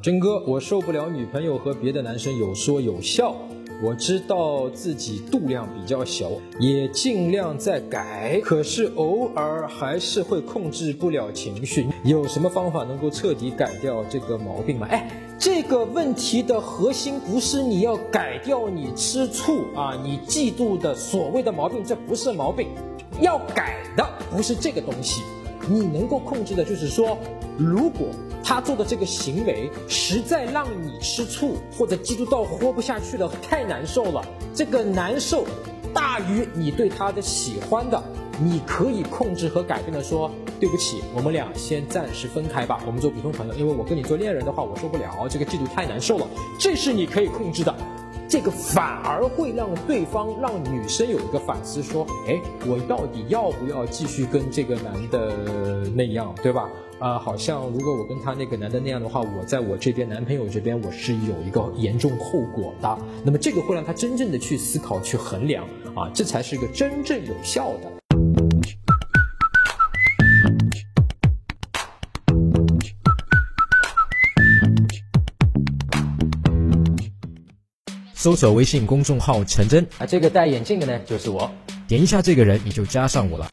真哥，我受不了女朋友和别的男生有说有笑。我知道自己度量比较小，也尽量在改，可是偶尔还是会控制不了情绪。有什么方法能够彻底改掉这个毛病吗？哎，这个问题的核心不是你要改掉你吃醋啊，你嫉妒的所谓的毛病，这不是毛病，要改的不是这个东西。你能够控制的就是说，如果他做的这个行为实在让你吃醋或者嫉妒到活不下去了，太难受了，这个难受大于你对他的喜欢的，你可以控制和改变的说，对不起，我们俩先暂时分开吧，我们做普通朋友，因为我跟你做恋人的话，我受不了，这个嫉妒太难受了，这是你可以控制的。这个反而会让对方让女生有一个反思，说，哎，我到底要不要继续跟这个男的那样，对吧？啊，好像如果我跟他那个男的那样的话，我在我这边男朋友这边我是有一个严重后果的。那么这个会让他真正的去思考、去衡量，啊，这才是一个真正有效的。搜索微信公众号“陈真”，啊，这个戴眼镜的呢，就是我。点一下这个人，你就加上我了。